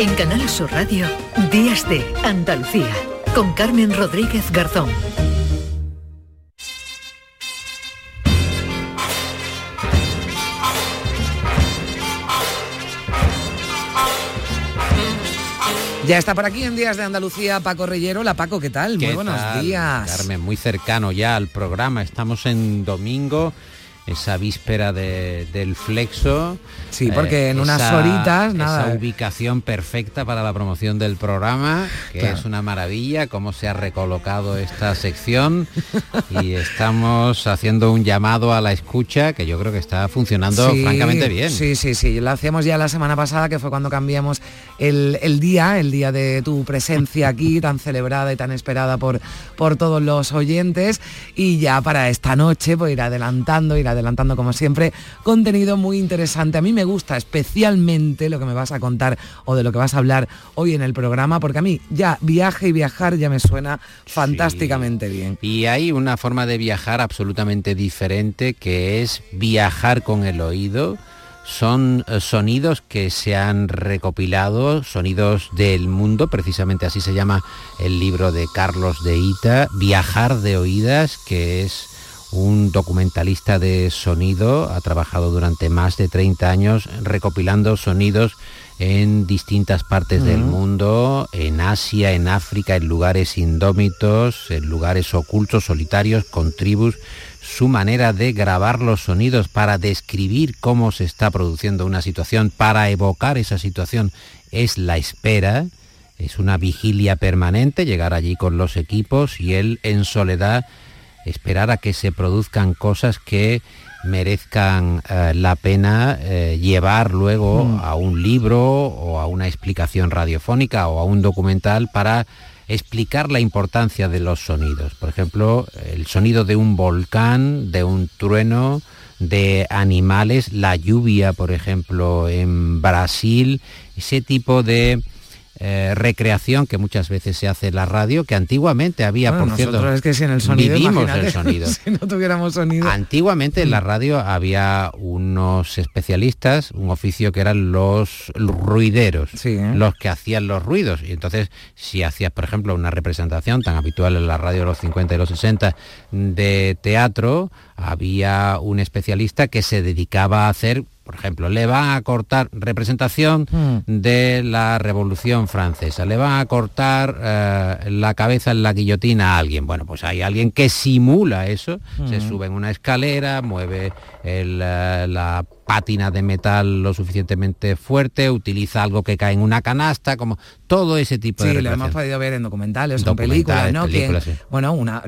En Canal Sur Radio, Días de Andalucía, con Carmen Rodríguez Garzón. Ya está por aquí en Días de Andalucía Paco Reyero. La Paco, ¿qué tal? Muy buenos días. Carmen, muy cercano ya al programa. Estamos en domingo esa víspera del flexo. Sí, porque en eh, unas horitas, nada. Esa ubicación perfecta para la promoción del programa, que es una maravilla, cómo se ha recolocado esta sección y estamos haciendo un llamado a la escucha que yo creo que está funcionando francamente bien. Sí, sí, sí. Lo hacíamos ya la semana pasada, que fue cuando cambiamos el, día, el día de tu presencia aquí, tan celebrada y tan esperada por, por todos los oyentes. Y ya para esta noche, pues ir adelantando, ir adelantando como siempre, contenido muy interesante. A mí me gusta especialmente lo que me vas a contar o de lo que vas a hablar hoy en el programa, porque a mí ya viaje y viajar ya me suena fantásticamente bien. Y hay una forma de viajar absolutamente diferente que es viajar con el oído son eh, sonidos que se han recopilado, sonidos del mundo, precisamente así se llama el libro de Carlos de Ita, Viajar de Oídas, que es un documentalista de sonido, ha trabajado durante más de 30 años recopilando sonidos en distintas partes del mundo, en Asia, en África, en lugares indómitos, en lugares ocultos, solitarios, con tribus, su manera de grabar los sonidos para describir cómo se está produciendo una situación, para evocar esa situación, es la espera, es una vigilia permanente, llegar allí con los equipos y él en soledad esperar a que se produzcan cosas que merezcan eh, la pena eh, llevar luego mm. a un libro o a una explicación radiofónica o a un documental para explicar la importancia de los sonidos. Por ejemplo, el sonido de un volcán, de un trueno, de animales, la lluvia, por ejemplo, en Brasil, ese tipo de eh, recreación que muchas veces se hace en la radio, que antiguamente había, por cierto, es que si en el sonido, vivimos el sonido. si no tuviéramos sonido. Antiguamente en la radio había unos especialistas, un oficio que eran los ruideros, ¿eh? los que hacían los ruidos. Y entonces, si hacías, por ejemplo, una representación tan habitual en la radio de los 50 y los 60 de teatro, había un especialista que se dedicaba a hacer por ejemplo, le van a cortar representación hmm. de la Revolución Francesa, le van a cortar eh, la cabeza en la guillotina a alguien. Bueno, pues hay alguien que simula eso, se hmm. sube en una escalera, mueve el, eh, la pátina de metal lo suficientemente fuerte, utiliza algo que cae en una canasta, como todo ese tipo de Sí, lo hemos podido ver en documentales, en películas, ¿no? Bueno, una,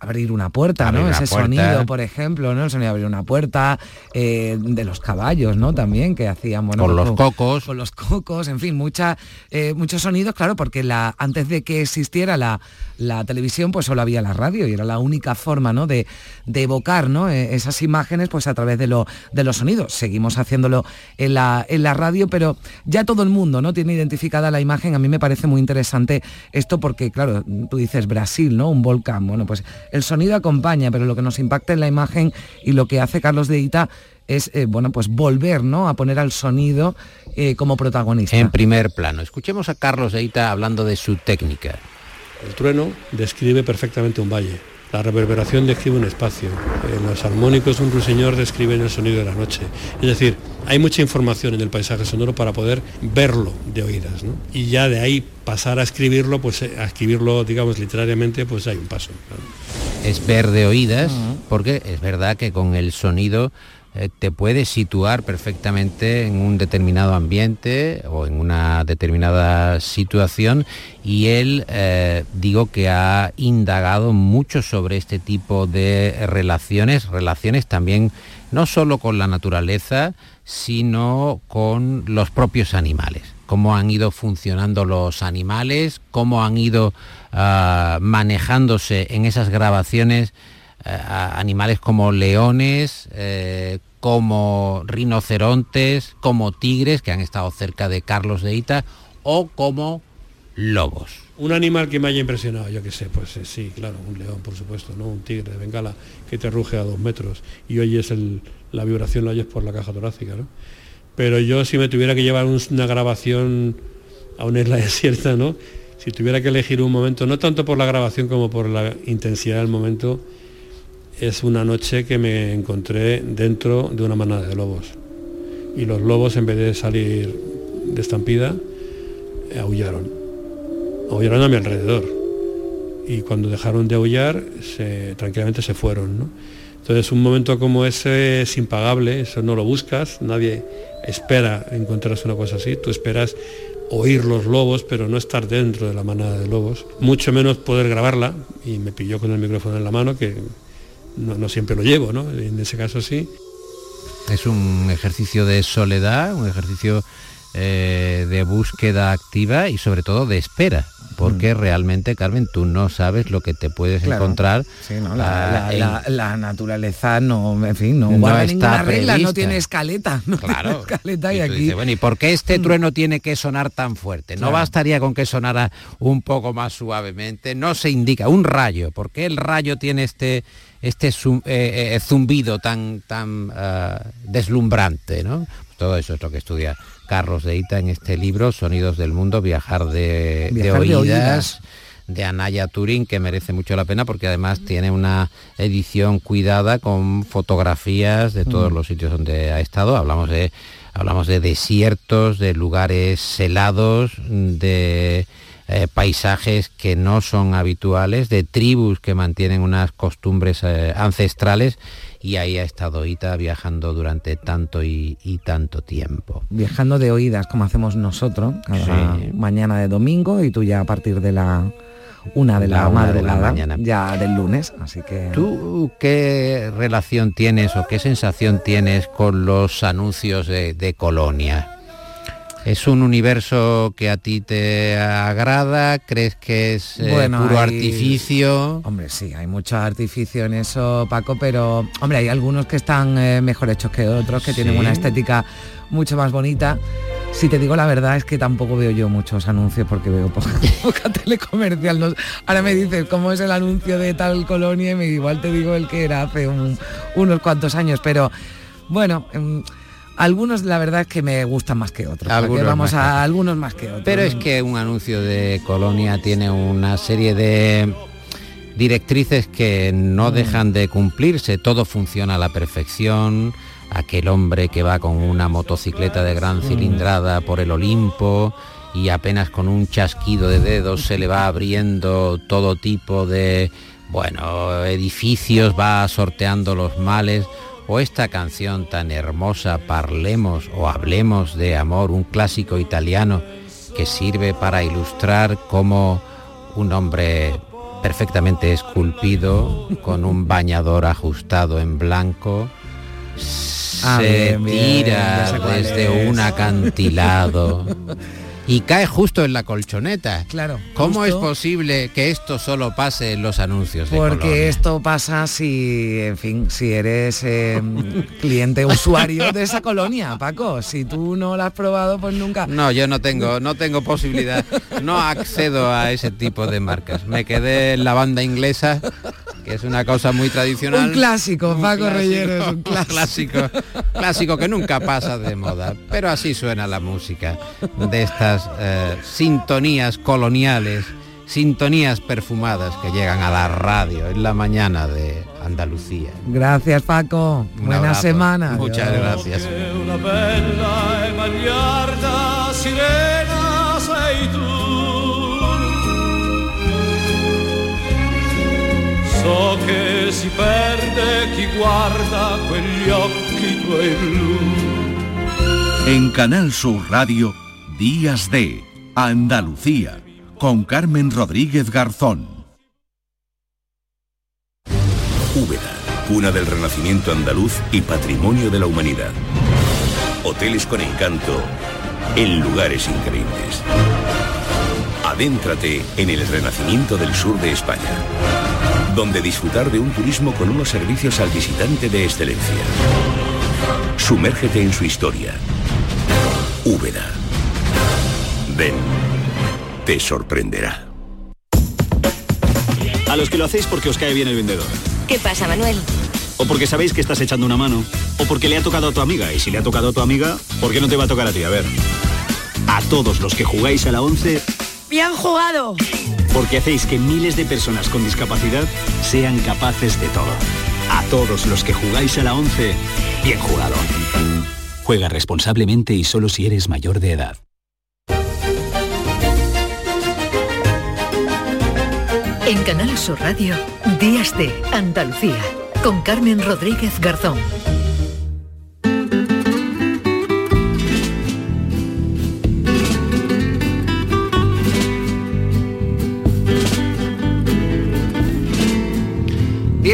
abrir una puerta, ¿no? Ese sonido, por ejemplo, ¿no? El sonido de abrir una puerta, eh, de los caballos, ¿no? También que hacían, bueno... Con los cocos. Con los cocos, en fin, mucha, eh, muchos sonidos, claro, porque la, antes de que existiera la, la televisión, pues solo había la radio y era la única forma, ¿no? De, de evocar, ¿no? E, esas imágenes, pues a través de, lo, de los sonidos seguimos haciéndolo en la, en la radio, pero ya todo el mundo ¿no? tiene identificada la imagen. A mí me parece muy interesante esto porque, claro, tú dices Brasil, ¿no? Un volcán. Bueno, pues el sonido acompaña, pero lo que nos impacta en la imagen y lo que hace Carlos de Ita es eh, bueno pues volver ¿no? a poner al sonido eh, como protagonista. En primer plano. Escuchemos a Carlos de Ita hablando de su técnica. El trueno describe perfectamente un valle la reverberación describe un espacio. En los armónicos un ruiseñor describe el sonido de la noche. Es decir, hay mucha información en el paisaje sonoro para poder verlo de oídas. Y ya de ahí pasar a escribirlo, pues eh, a escribirlo, digamos, literariamente, pues hay un paso. Es ver de oídas, porque es verdad que con el sonido eh, te puedes situar perfectamente en un determinado ambiente o en una determinada situación y él eh, digo que ha indagado mucho sobre este tipo de relaciones, relaciones también no solo con la naturaleza, sino con los propios animales, cómo han ido funcionando los animales, cómo han ido ah, manejándose en esas grabaciones animales como leones, eh, como rinocerontes, como tigres que han estado cerca de Carlos de Ita o como lobos. Un animal que me haya impresionado, yo qué sé, pues eh, sí, claro, un león, por supuesto, ¿no? Un tigre de bengala que te ruge a dos metros y oyes el, la vibración, la oyes por la caja torácica, ¿no? Pero yo si me tuviera que llevar una grabación a una isla desierta, ¿no? Si tuviera que elegir un momento, no tanto por la grabación como por la intensidad del momento, es una noche que me encontré dentro de una manada de lobos. Y los lobos, en vez de salir de estampida, aullaron. Aullaron a mi alrededor. Y cuando dejaron de aullar, se, tranquilamente se fueron. ¿no? Entonces un momento como ese es impagable, eso no lo buscas, nadie espera encontrarse una cosa así, tú esperas oír los lobos, pero no estar dentro de la manada de lobos, mucho menos poder grabarla, y me pilló con el micrófono en la mano, que no, siempre lo llevo, ¿no? En ese caso sí. Es un ejercicio de soledad, un ejercicio eh, de búsqueda activa y sobre todo de espera porque mm. realmente, Carmen, tú no sabes lo que te puedes encontrar. la, naturaleza no, en fin, no, guarda ninguna regla, no tiene escaleta. No claro. escaleta y, aquí... bueno, ¿y por qué este mm. trueno tiene que sonar tan fuerte? ¿No bastaría con que sonara un poco más suavemente? No se indica, un rayo, ¿por qué el rayo tiene este este eh, eh, zumbido tan, tan ah, deslumbrante, ¿no? Todo eso es lo que estudia Carlos de Ita en este libro, Sonidos del Mundo, Viajar de, oídas, de, Anaya Turín, que merece mucho la pena porque además tiene una edición cuidada con fotografías de todos mm. los sitios donde ha estado. Hablamos de, hablamos de desiertos, de lugares helados, de eh, paisajes que no son habituales, de tribus que mantienen unas costumbres eh, ancestrales y ahí ha estado Ita viajando durante tanto y, tanto tiempo. Viajando de oídas como hacemos nosotros, mañana de domingo y tú ya a partir de la una de la, madrugada, ya del lunes, así que... ¿Tú qué relación tienes o qué sensación tienes con los anuncios de, de Colonia? ¿Es un universo que a ti te agrada? ¿Crees que es eh, puro artificio? Hombre, sí, hay mucho artificio en eso, Paco, pero hombre, hay algunos que están eh, mejor hechos que otros, que tienen una estética mucho más bonita. Si te digo la verdad es que tampoco veo yo muchos anuncios porque veo poca, telecomercial. ahora me dices cómo es el anuncio de tal colonia y me, igual te digo el que era hace unos cuantos años, pero bueno... Em, algunos la verdad es que me gustan más que otros. vamos a algunos más que otros. Pero es que un anuncio de Colonia tiene una serie de directrices que no mm. dejan de cumplirse. Todo funciona a la perfección. Aquel hombre que va con una motocicleta de gran mm. cilindrada por el Olimpo y apenas con un chasquido de dedos se le va abriendo todo tipo de bueno, edificios, va sorteando los males o esta canción tan hermosa Parlemos o Hablemos de Amor, un clásico italiano que sirve para ilustrar cómo un hombre perfectamente esculpido, con un bañador ajustado en blanco, ah, se tira desde un acantilado y cae justo en la colchoneta. Claro. ¿Cómo es posible que esto solo pase en los anuncios? Porque esto pasa si, en fin, si eres em, cliente usuario de esa colonia, Paco. Si tú no la has probado, pues nunca. No, yo no tengo, no tengo posibilidad. No accedo a ese tipo de marcas. Me quedé en la banda inglesa que es una cosa muy tradicional. Un clásico, Paco Reyero es un clásico. clásico. Que nunca pasa de moda, pero así suena la música de estas eh, sintonías coloniales, sintonías perfumadas que llegan a la radio en la mañana de Andalucía. Gracias Paco, buena semana. Muchas gracias. So che si perde chi guarda quegli occhi tuoi blu. En Canal Sur Radio, Días de Andalucía, con Carmen Rodríguez Garzón. Úbeda, cuna del renacimiento andaluz y patrimonio de la humanidad. Hoteles con encanto en lugares increíbles. Adéntrate en el renacimiento del sur de España donde disfrutar de un turismo con unos servicios al visitante de excelencia. Sumérgete en su historia. Úbeda. Ven, te sorprenderá. A los que lo hacéis porque os cae bien el vendedor. ¿Qué pasa, Manuel? O porque sabéis que estás echando una mano. O porque le ha tocado a tu amiga. Y si le ha tocado a tu amiga, ¿por qué no te va a tocar a ti? A ver. A todos los que jugáis a la 11, ¡Bien jugado! Porque hacéis que miles de personas con discapacidad sean capaces de todo. A todos los que jugáis a la 11, bien jugado. Juega responsablemente y solo si eres mayor de edad. En Canal Sur Radio, Días de Andalucía, con Carmen Rodríguez Garzón.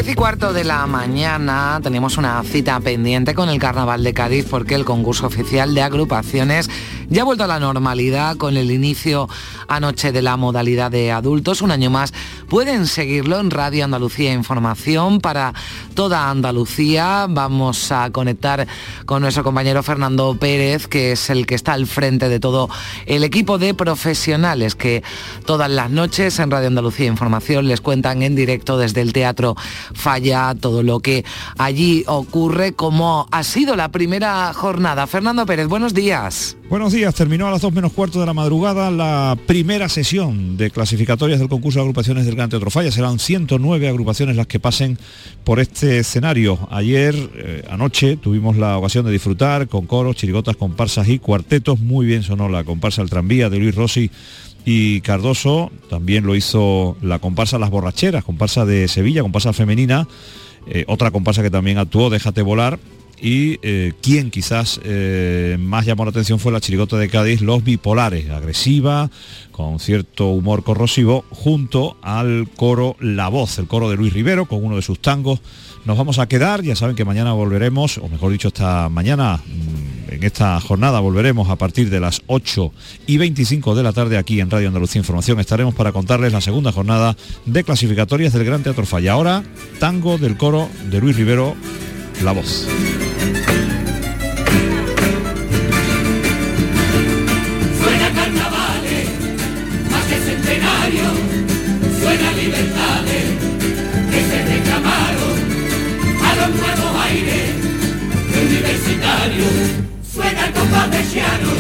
Y cuarto de la mañana tenemos una cita pendiente con el Carnaval de Cádiz porque el concurso oficial de agrupaciones ya ha vuelto a la normalidad con el inicio anoche de la modalidad de adultos. Un año más pueden seguirlo en Radio Andalucía Información para toda Andalucía. Vamos a conectar con nuestro compañero Fernando Pérez, que es el que está al frente de todo el equipo de profesionales que todas las noches en Radio Andalucía Información les cuentan en directo desde el Teatro Falla todo lo que allí ocurre, como ha sido la primera jornada. Fernando Pérez, buenos días. Buenos días, terminó a las 2 menos cuarto de la madrugada la primera sesión de clasificatorias del concurso de agrupaciones del Gran Teatro Falla. Serán 109 agrupaciones las que pasen por este escenario. Ayer, eh, anoche, tuvimos la ocasión de disfrutar con coros, chirigotas, comparsas y cuartetos. Muy bien sonó la comparsa El Tranvía de Luis Rossi y Cardoso. También lo hizo la comparsa Las Borracheras, comparsa de Sevilla, comparsa femenina. Eh, otra comparsa que también actuó, Déjate Volar, y eh, quien quizás eh, más llamó la atención fue la chirigota de Cádiz, Los Bipolares, agresiva, con cierto humor corrosivo, junto al coro La Voz, el coro de Luis Rivero, con uno de sus tangos. Nos vamos a quedar, ya saben que mañana volveremos, o mejor dicho, esta mañana, mm, en esta jornada volveremos a partir de las 8 y 25 de la tarde aquí en Radio Andalucía Información. Estaremos para contarles la segunda jornada de clasificatorias del Gran Teatro Falla. Ahora, tango del coro de Luis Rivero, La Voz. De Chiano,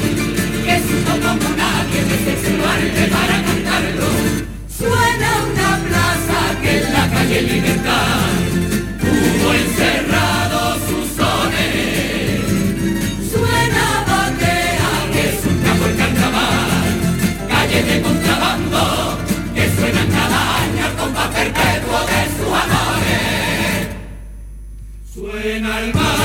que supo como nadie desde su para cantarlo. Suena una plaza que en la calle Libertad hubo encerrado sus sones. Suena bandera que es un campo calles de contrabando que suenan cada año al compás perpetuo de sus amores. Suena el mar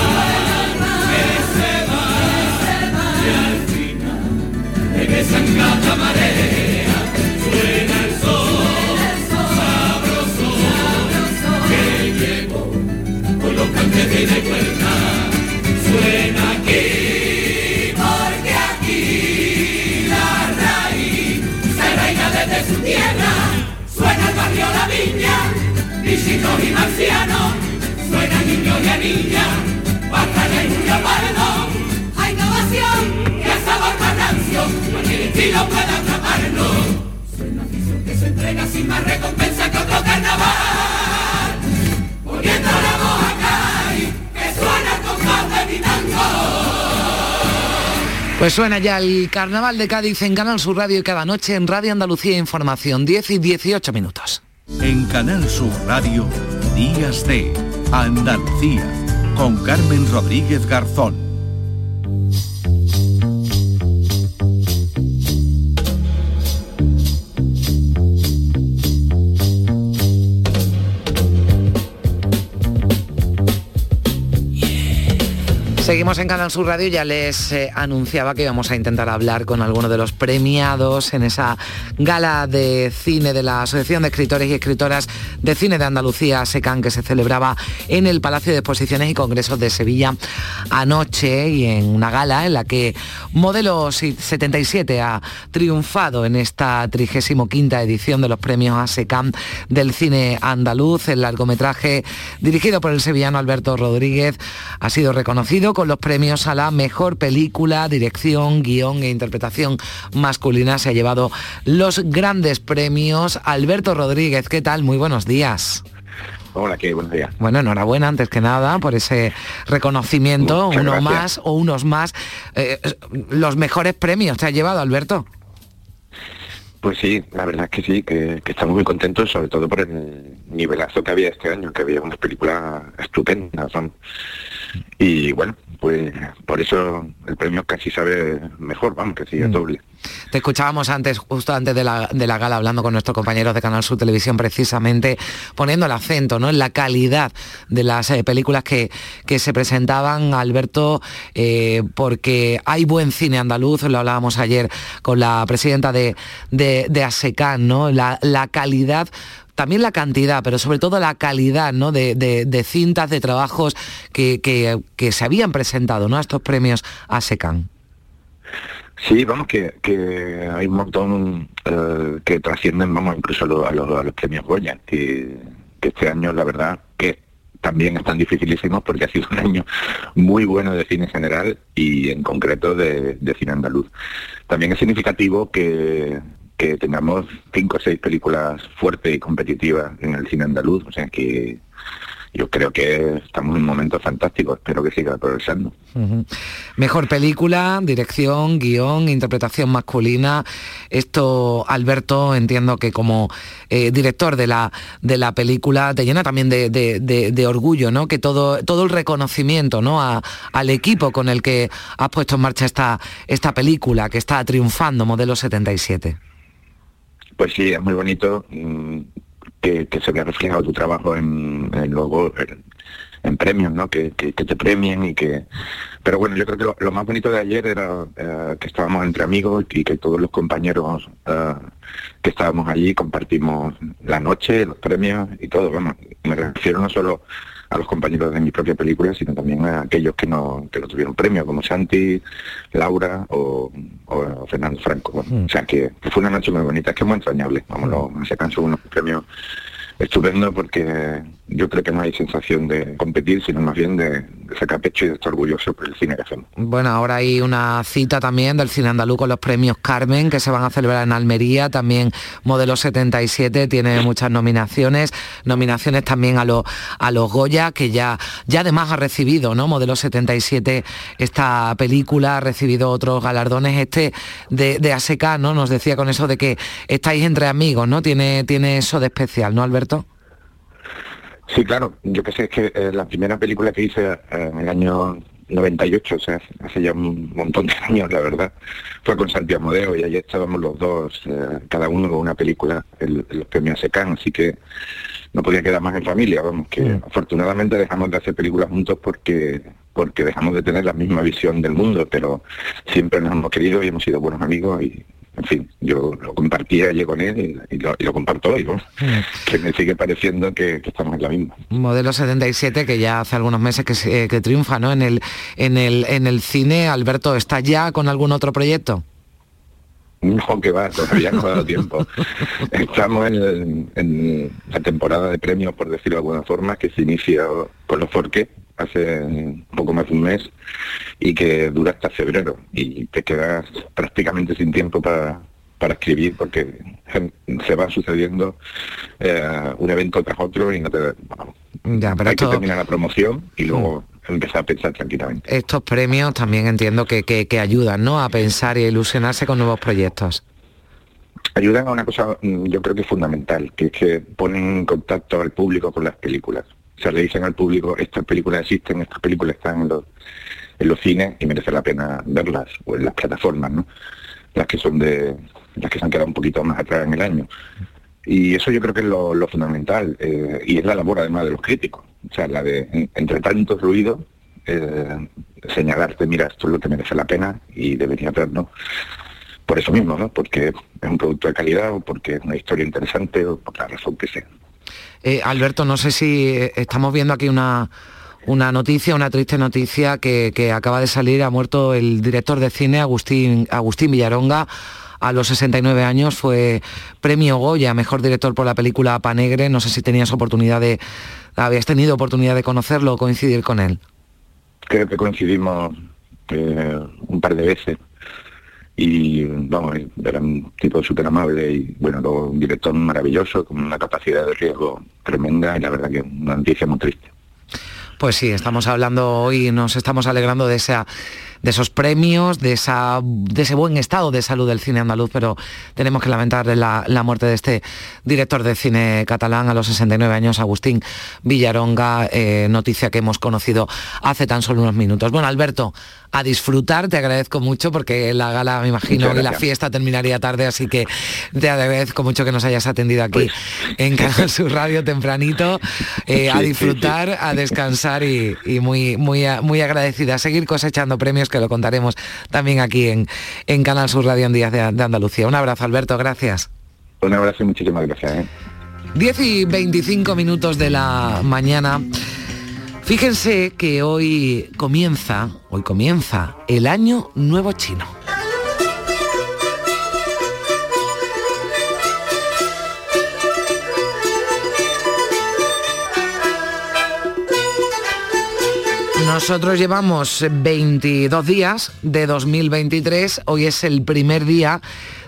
y marcianos. Suena niño y a niña, batalla y un estilo puede atraparlo. Suena afición que se entrega sin más recompensa que otro carnaval. Poniendo la voz acá y que suena el compás de mi tango. Pues suena ya el Carnaval de Cádiz en Canal Sur Radio y cada noche en Radio Andalucía Información, 10 y 18 minutos. En Canal Sur Radio, Días de Andalucía, con Carmen Rodríguez Garzón. Seguimos en Canal Sur Radio, ya les eh, anunciaba que íbamos a intentar hablar con alguno de los premiados en esa gala de cine de la Asociación de Escritores y Escritoras de Cine de Andalucía, SECAN, que se celebraba en el Palacio de Exposiciones y Congresos de Sevilla anoche y en una gala en la que Modelo 77 ha triunfado en esta 35 edición de los premios ASECAM del cine andaluz. El largometraje dirigido por el sevillano Alberto Rodríguez ha sido reconocido con los premios a la mejor película, dirección, guion e interpretación masculina. Se ha llevado los grandes premios. Alberto Rodríguez, ¿qué tal? Muy buenos días. Hola, qué buenos días. Bueno, enhorabuena antes que nada por ese reconocimiento, uno más o unos más. Eh, los mejores premios te ha llevado, Alberto. Pues sí, la verdad es que sí, que, estamos muy contentos, sobre todo por el nivelazo que había este año, que había unas películas estupendas. Y bueno, pues por eso el premio casi sabe mejor, vamos, que sigue mm. doble. Te escuchábamos antes, justo antes de la, gala, hablando con nuestros compañeros de Canal Sur Televisión, precisamente poniendo el acento ¿no? en la calidad de las eh, películas que, que, se presentaban, Alberto, eh, porque hay buen cine andaluz, lo hablábamos ayer con la presidenta de, de, ASECAN, ¿no? la, la calidad también la cantidad, pero sobre todo la calidad ¿no? de, cintas, de trabajos que, se habían presentado ¿no? a estos premios ASECAN. Sí, vamos, que, hay un montón eh, que trascienden, vamos, incluso a, los, premios Goya, que, este año, la verdad, que también están dificilísimos porque ha sido un año muy bueno de cine general y en concreto de cine andaluz. También es significativo que, que tengamos cinco o seis películas fuertes y competitivas en el cine andaluz, o sea que yo creo que estamos en un momento fantástico, espero que siga progresando. Mejor película, dirección, guion, interpretación masculina. Esto, Alberto, entiendo que como eh, director de la, de la película te llena también de, orgullo, ¿no? Que todo, todo el reconocimiento ¿no? al equipo con el que has puesto en marcha esta, esta película que está triunfando, Modelo 77. Pues sí, es muy bonito que, se vea reflejado tu trabajo en, luego en, premios, ¿no? Que, te premien y que... Pero bueno, yo creo que lo, más bonito de ayer era eh, que estábamos entre amigos y que todos los compañeros eh, que estábamos allí compartimos la noche, los premios y todo. Bueno, me refiero no solo a los compañeros de mi propia película, sino también a aquellos que no, que no tuvieron premio, como Santi, Laura o, Fernando Franco. Mm. O sea que, fue una noche muy bonita, es que es muy entrañable. Vámonos, se cansó unos premios estupendo porque yo creo que no hay sensación de competir, sino más bien de, sacar pecho y de estar orgulloso por el cine que hacemos. Bueno, ahora hay una cita también del cine andaluz con los premios Carmen que se van a celebrar en Almería, también Modelo 77 tiene muchas nominaciones, nominaciones también a, los a los Goya, que ya, ya además ha recibido, ¿no? Modelo 77 esta película, ha recibido otros galardones, este de, de ASECA, ¿no? Nos decía con eso de que estáis entre amigos, ¿no? Tiene, tiene eso de especial, ¿no, Alberto? Sí, claro. Yo que sé, es que eh, la primera película que hice eh, en el año 98, o sea, hace ya un montón de años, la verdad, fue con Santiago Modeo y allí estábamos los dos, eh, cada uno con una película, el, los premios SECAN, así que no podía quedar más en familia, vamos, que mm. afortunadamente dejamos de hacer películas juntos porque porque dejamos de tener la misma visión del mundo, pero siempre nos hemos querido y hemos sido buenos amigos y, en fin, yo lo compartía ayer con él y, lo, comparto hoy, ¿no? Que me sigue pareciendo que, estamos en la misma. Modelo 77 que ya hace algunos meses que, que triunfa ¿no? en, el, en, el, en el cine. Alberto, ¿está ya con algún otro proyecto? No, que va, todavía no ha dado tiempo. Estamos en, en, la temporada de premios, por decirlo de alguna forma, que se inicia con los Forques, hace poco más de un mes y que dura hasta febrero y te quedas prácticamente sin tiempo para, para escribir porque se va sucediendo eh, un evento tras otro y no te ya, pero hay que terminar la promoción y luego mm. empezar a pensar tranquilamente. Estos premios también entiendo que, que, que ayudan ¿no? a pensar y a ilusionarse con nuevos proyectos ayudan a una cosa mm, yo creo que es fundamental, que es que ponen en contacto al público con las películas se le dicen al público, estas películas existen, estas películas están en los, en los cines y merece la pena verlas, o en las plataformas, ¿no? Las que son de, las que se han quedado un poquito más atrás en el año. Y eso yo creo que es lo, fundamental, eh, y es la labor además de los críticos, o sea, la de, entre tantos ruidos, eh, señalarte, mira, esto es lo que merece la pena y debería verlo. Por eso mismo, ¿no? Porque es un producto de calidad o porque es una historia interesante o por la razón que sea. Eh, Alberto, no sé si eh, estamos viendo aquí una, una noticia, una triste noticia que, acaba de salir. Ha muerto el director de cine Agustín, Agustín Villaronga. A los 69 años fue premio Goya, mejor director por la película Panegre. No sé si tenías oportunidad de, habías tenido oportunidad de conocerlo o coincidir con él. Creo que coincidimos eh, un par de veces y vamos, era un tipo súper amable y bueno, luego un director maravilloso, con una capacidad de riesgo tremenda y la verdad que una noticia muy triste. Pues sí, estamos hablando hoy, nos estamos alegrando de esa de esos premios, de, esa, de ese buen estado de salud del cine andaluz, pero tenemos que lamentar la, la muerte de este director de cine catalán a los 69 años, Agustín Villaronga, eh, noticia que hemos conocido hace tan solo unos minutos. Bueno, Alberto, a disfrutar, te agradezco mucho porque la gala, me imagino, y la fiesta terminaría tarde, así que te agradezco mucho que nos hayas atendido aquí pues en Canal Sur Radio tempranito, eh, a disfrutar, a descansar y, muy, muy, muy agradecida, a seguir cosechando premios que lo contaremos también aquí en, en Canal Sur Radio en Días de, Andalucía. Un abrazo, Alberto, gracias. Un abrazo y muchísimas gracias. 10 ¿eh? y 25 minutos de la mañana. Fíjense que hoy comienza, hoy comienza el año nuevo chino. Nosotros llevamos 22 días de 2023, hoy es el primer día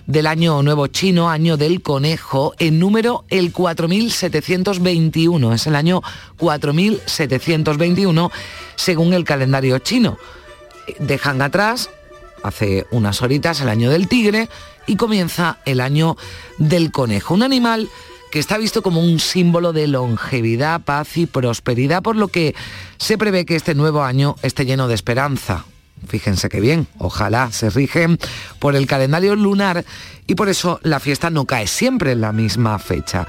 del año nuevo chino, año del conejo, en número el 4721, es el año 4721 según el calendario chino. Dejan atrás, hace unas horitas, el año del tigre y comienza el año del conejo, un animal que está visto como un símbolo de longevidad, paz y prosperidad, por lo que se prevé que este nuevo año esté lleno de esperanza. Fíjense qué bien, ojalá se rigen por el calendario lunar y por eso la fiesta no cae siempre en la misma fecha.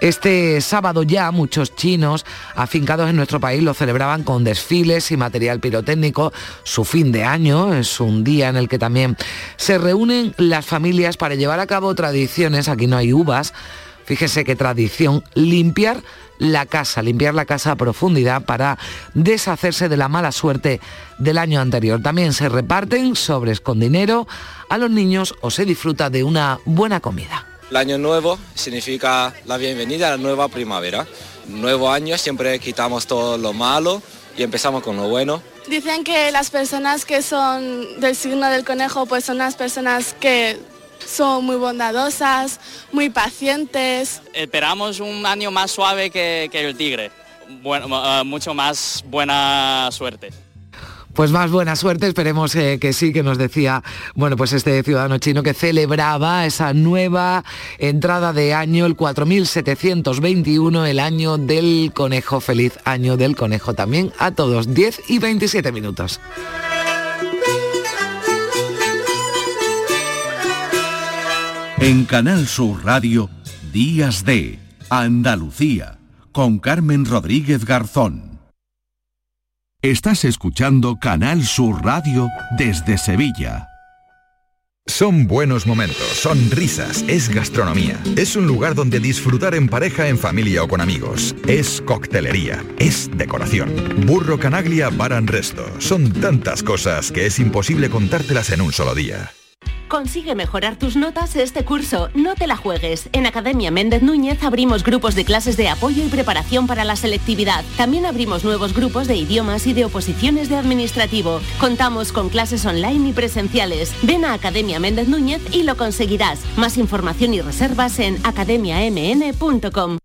Este sábado ya muchos chinos afincados en nuestro país lo celebraban con desfiles y material pirotécnico. Su fin de año es un día en el que también se reúnen las familias para llevar a cabo tradiciones, aquí no hay uvas, Fíjese qué tradición, limpiar la casa, limpiar la casa a profundidad para deshacerse de la mala suerte del año anterior. También se reparten sobres con dinero a los niños o se disfruta de una buena comida. El año nuevo significa la bienvenida a la nueva primavera. Nuevo año siempre quitamos todo lo malo y empezamos con lo bueno. Dicen que las personas que son del signo del conejo pues son las personas que son muy bondadosas, muy pacientes. Esperamos un año más suave que, el tigre, bueno, eh, mucho más buena suerte. Pues más buena suerte, esperemos eh, que sí, que nos decía, bueno, pues este ciudadano chino que celebraba esa nueva entrada de año, el 4721, el año del conejo. Feliz año del conejo también a todos, 10 y 27 minutos. En Canal Sur Radio, Días de Andalucía, con Carmen Rodríguez Garzón. Estás escuchando Canal Sur Radio desde Sevilla. Son buenos momentos, son risas, es gastronomía. Es un lugar donde disfrutar en pareja, en familia o con amigos. Es coctelería, es decoración. Burro Canaglia Baran Resto. Son tantas cosas que es imposible contártelas en un solo día. Consigue mejorar tus notas este curso. No te la juegues. En Academia Méndez Núñez abrimos grupos de clases de apoyo y preparación para la selectividad. También abrimos nuevos grupos de idiomas y de oposiciones de administrativo. Contamos con clases online y presenciales. Ven a Academia Méndez Núñez y lo conseguirás. Más información y reservas en academiamn.com.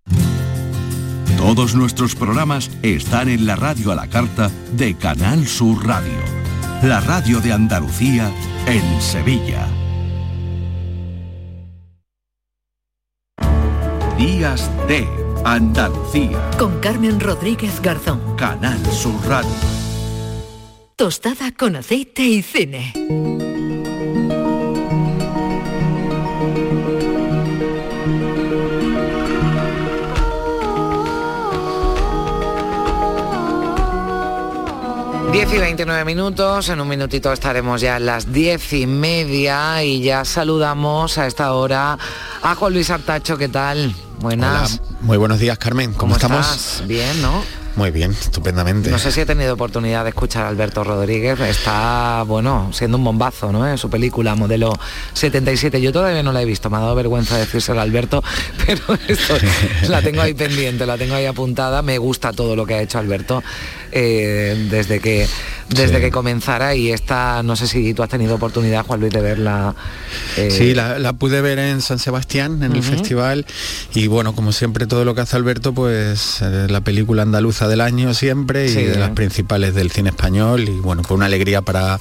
Todos nuestros programas están en la radio a la carta de Canal Sur Radio. La radio de Andalucía en Sevilla. Días de Andalucía. Con Carmen Rodríguez Garzón. Canal Sur Radio. Tostada con aceite y cine. 10 y 29 minutos, en un minutito estaremos ya en las 10 y media y ya saludamos a esta hora a Juan Luis Artacho, ¿qué tal? Buenas. muy buenos días, Carmen. ¿Cómo, estamos? Bien, ¿no? Muy bien, estupendamente. No sé si he tenido oportunidad de escuchar a Alberto Rodríguez. Está, bueno, siendo un bombazo, ¿no? En su película, modelo 77. Yo todavía no la he visto, me ha dado vergüenza decírselo a Alberto, pero esto la tengo ahí pendiente, la tengo ahí apuntada. Me gusta todo lo que ha hecho Alberto. Eh, desde que desde que comenzara y esta, no sé si tú has tenido oportunidad, Juan Luis, de verla. Eh, sí, la, pude ver en San Sebastián, en el festival, y bueno, como siempre todo lo que hace Alberto, pues eh, la película andaluza del año siempre y de las principales del cine español, y bueno, pues una alegría para,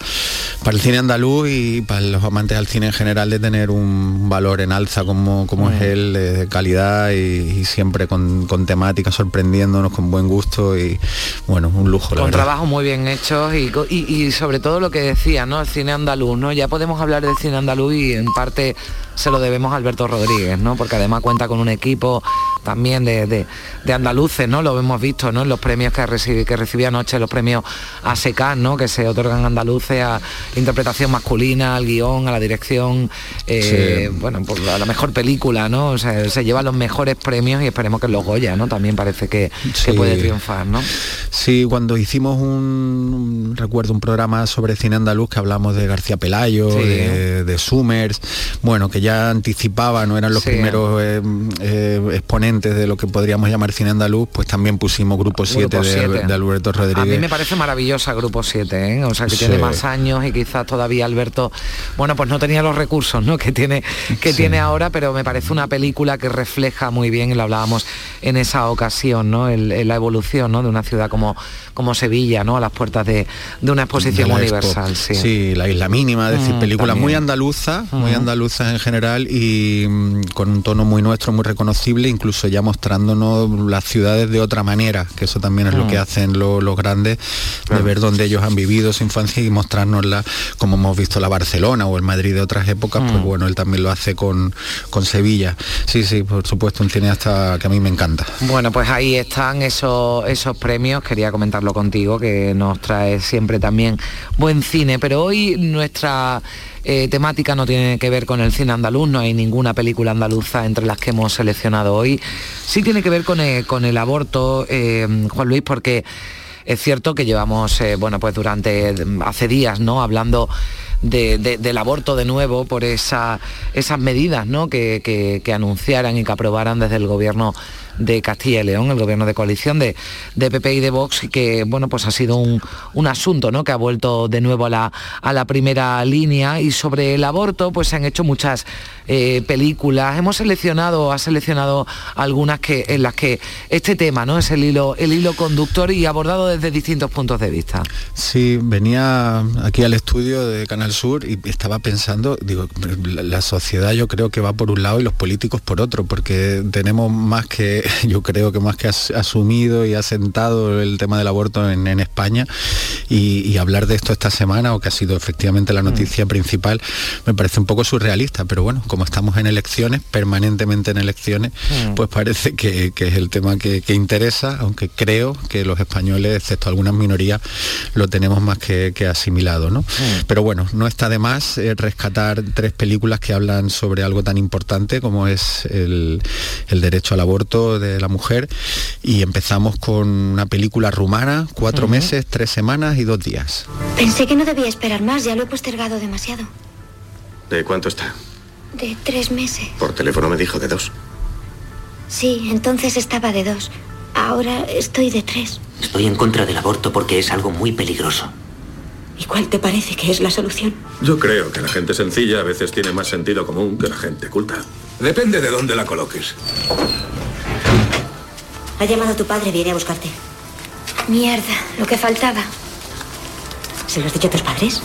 para el cine andaluz y para los amantes al cine en general de tener un valor en alza como, como es él, de calidad y, siempre con, con temática sorprendiéndonos con buen gusto y bueno, un lujo. Con trabajo muy bien hecho y, sobre todo lo que decía, ¿no? El cine andaluz, ¿no? Ya podemos hablar del cine andaluz y en parte se lo debemos a Alberto Rodríguez, ¿no? Porque además cuenta con un equipo también de, andaluces, ¿no? Lo hemos visto, ¿no? En los premios que, recibí, que recibí anoche, los premios ASECAN, ¿no? Que se otorgan andaluces a interpretación masculina, al guion, a la dirección, eh, bueno, pues a la mejor película, ¿no? O sea, se lleva los mejores premios y esperemos que los Goya, ¿no? También parece que, puede triunfar, ¿no? Sí, cuando hicimos un, recuerdo un programa sobre cine andaluz que hablamos de García Pelayo, de, de Summers, bueno, que ya anticipaba, no eran los primeros eh, eh, exponentes de lo que podríamos llamar cine andaluz, pues también pusimos Grupo 7 de, Alberto Rodríguez. A mí me parece maravillosa Grupo 7, ¿eh? o sea, que tiene más años y quizás todavía Alberto, bueno, pues no tenía los recursos ¿no? que, tiene, que tiene ahora, pero me parece una película que refleja muy bien, y lo hablábamos en esa ocasión, ¿no? la evolución ¿no? de una ciudad como, como Sevilla, ¿no? a las puertas de, una exposición universal. Sí. la isla mínima, es decir, mm, película muy andaluza, muy andaluza en general y mm, con un tono muy nuestro, muy reconocible, incluso ya mostrándonos las ciudades de otra manera, que eso también es lo que mm. hacen los grandes, de ver dónde ellos han vivido su infancia y mostrárnosla como hemos visto la Barcelona o el Madrid de otras épocas, pues mm. bueno, él también lo hace con, con Sevilla. Sí, sí, por supuesto, un cineasta que a mí me encanta. Bueno, pues ahí están esos, esos premios, quería comentarlo contigo, que nos trae siempre también buen cine, pero hoy nuestra eh, temática no tiene que ver con el cine andaluz, no hay ninguna película andaluza entre las que hemos seleccionado hoy. Sí tiene que ver con el, aborto, eh, Juan Luis, porque es cierto que llevamos, eh, bueno, pues durante, hace días, ¿no? Hablando del aborto de nuevo por esa, esas medidas ¿no? que, que, anunciaran y que aprobaran desde el gobierno de Castilla y León, el gobierno de coalición de, de PP y de Vox, que bueno, pues ha sido un, asunto ¿no? que ha vuelto de nuevo a la, a la primera línea y sobre el aborto pues se han hecho muchas eh, películas. Hemos seleccionado, ha seleccionado algunas que, en las que este tema ¿no? es el hilo, el hilo conductor y abordado desde distintos puntos de vista. Sí, venía aquí al estudio de Canal Sur y estaba pensando, digo, la sociedad yo creo que va por un lado y los políticos por otro, porque tenemos más que yo creo que más que has asumido y asentado el tema del aborto en, España y, hablar de esto esta semana, o que ha sido efectivamente la noticia mm. principal, me parece un poco surrealista, pero bueno, como estamos en elecciones, permanentemente en elecciones, mm. pues parece que, es el tema que, interesa, aunque creo que los españoles, excepto algunas minorías, lo tenemos más que, asimilado, ¿no? Mm. Pero bueno, no está de más eh, rescatar tres películas que hablan sobre algo tan importante como es el derecho al aborto de la mujer y empezamos con una película rumana, cuatro meses, tres semanas y dos días. Pensé que no debía esperar más, ya lo he postergado demasiado. ¿De cuánto está? De tres meses. Por teléfono me dijo de dos. Sí, entonces estaba de dos. Ahora estoy de tres. Estoy en contra del aborto porque es algo muy peligroso. ¿Y cuál te parece que es la solución? Yo creo que la gente sencilla a veces tiene más sentido común que la gente culta. Depende de dónde la coloques. Ha llamado tu padre, viene a buscarte. Mierda, lo que faltaba. ¿Se lo has dicho a tus padres?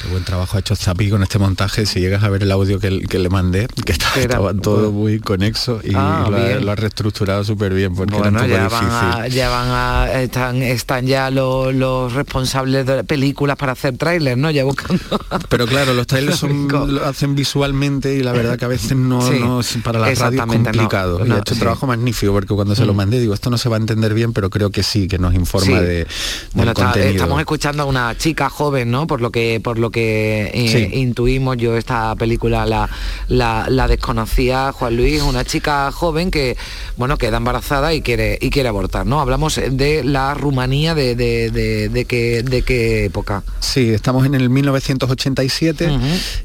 Qué buen trabajo ha hecho Zapi con este montaje. Si llegas a ver el audio que, le mandé, que estaba, todo muy conexo y ah, lo, ha, reestructurado súper bien porque era un poco ya difícil. Van a, ya van a, están, están ya los, responsables de películas para hacer trailers, ¿no? Ya buscando. Pero claro, los trailers lo hacen visualmente y la verdad que a veces no, para la radio es complicado. y ha hecho un trabajo magnífico porque cuando se lo mm. mandé digo, esto no se va a entender bien, pero creo que sí, que nos informa de, bueno, estamos escuchando a una chica joven, ¿no? Por lo que por lo lo que eh, intuimos, yo esta película la, la, desconocía, Juan Luis, una chica joven que, bueno, queda embarazada y quiere, y quiere abortar, ¿no? Hablamos de la Rumanía de, de, de, qué, de qué época. Sí, estamos en el 1987,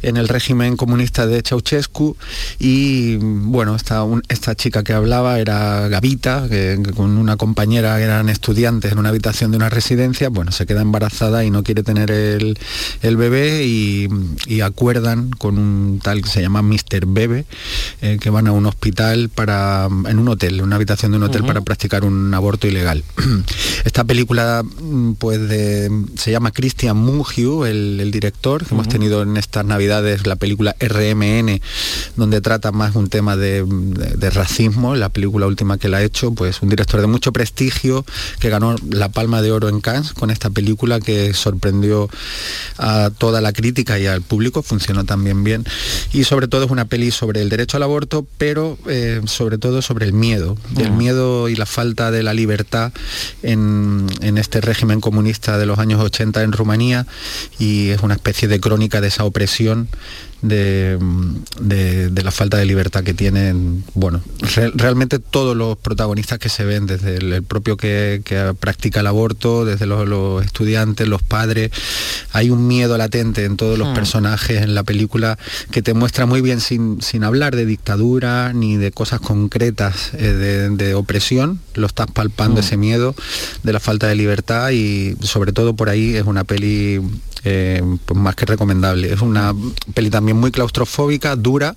en el régimen comunista de Ceausescu, y bueno, esta, esta chica que hablaba era Gavita, que, con una compañera que eran estudiantes en una habitación de una residencia, bueno, se queda embarazada y no quiere tener el, bebé y, acuerdan con un tal que se llama Mr. Bebe, eh, que van a un hospital para, en un hotel, una habitación de un hotel para practicar un aborto ilegal. Esta película mm, pues se llama Christian Mungiu, el, director, que hemos tenido en estas navidades la película RMN, donde trata más un tema de, racismo, la película última que la ha hecho, pues un director de mucho prestigio que ganó la Palma de Oro en Cannes con esta película que sorprendió a toda la crítica y al público, funcionó también bien. Y sobre todo es una peli sobre el derecho al aborto, pero eh, sobre todo sobre el miedo, el miedo y la falta de la libertad en, en este régimen comunista de los años 80 en Rumanía y es una especie de crónica de esa opresión de, la falta de libertad que tienen, bueno, realmente todos los protagonistas que se ven, desde el, propio que, practica el aborto, desde los, estudiantes, los padres, hay un miedo latente en todos los hmm. personajes en la película que te muestra muy bien sin, hablar de dictadura ni de cosas concretas eh, de, opresión, lo estás palpando hmm. ese miedo de la falta de libertad y sobre todo por ahí es una peli eh, pues más que recomendable. Es una peli también muy claustrofóbica, dura,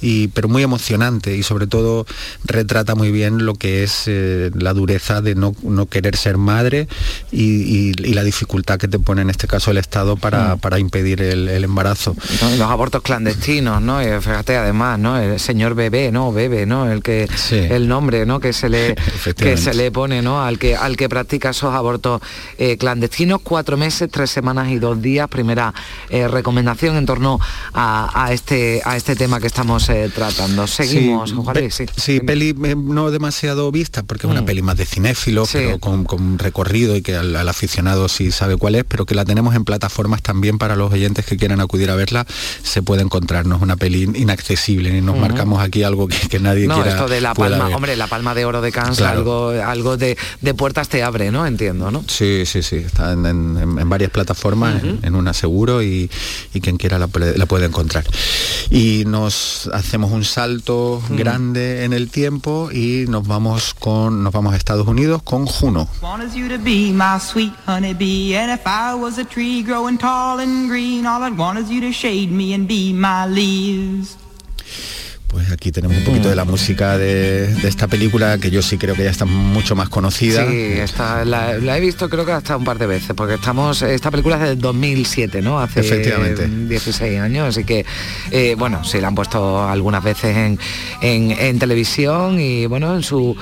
y, pero muy emocionante y sobre todo retrata muy bien lo que es eh, la dureza de no, querer ser madre y, la dificultad que te pone en este caso el Estado para, mm. para impedir el, embarazo. Los abortos clandestinos, ¿no? fíjate además, ¿no? El señor bebé, ¿no? Bebe, ¿no? El que el nombre, ¿no? Que se le que se le pone, ¿no? Al que al que practica esos abortos eh, clandestinos, cuatro meses, tres semanas y dos días. Primera eh, recomendación en torno a, este, a este tema que estamos eh, tratando. Seguimos, sí, sí. peli eh, no demasiado vista, porque es una mm. peli más de cinéfilo, pero con, recorrido y que al, aficionado sí sabe cuál es, pero que la tenemos en plataformas también para los oyentes que quieran acudir a verla, se puede encontrar. No es una peli inaccesible, ni nos marcamos aquí algo que, nadie no, quiera. Esto de la palma, hombre, la palma de oro de Cannes, algo, algo de, puertas te abre, ¿no? Entiendo, ¿no? Sí, sí, sí. Está en, varias plataformas en, una seguro y, quien quiera la, puede encontrar. Y nos hacemos un salto grande en el tiempo y nos vamos con nos vamos a Estados Unidos con Juno. Pues aquí tenemos un poquito de la música de, esta película que yo sí creo que ya está mucho más conocida. Sí, esta, la, he visto creo que hasta un par de veces, porque estamos, esta película es del 2007, ¿no? Hace Efectivamente. 16 años, así que, eh, bueno, sí la han puesto algunas veces en, en, televisión y, bueno, en su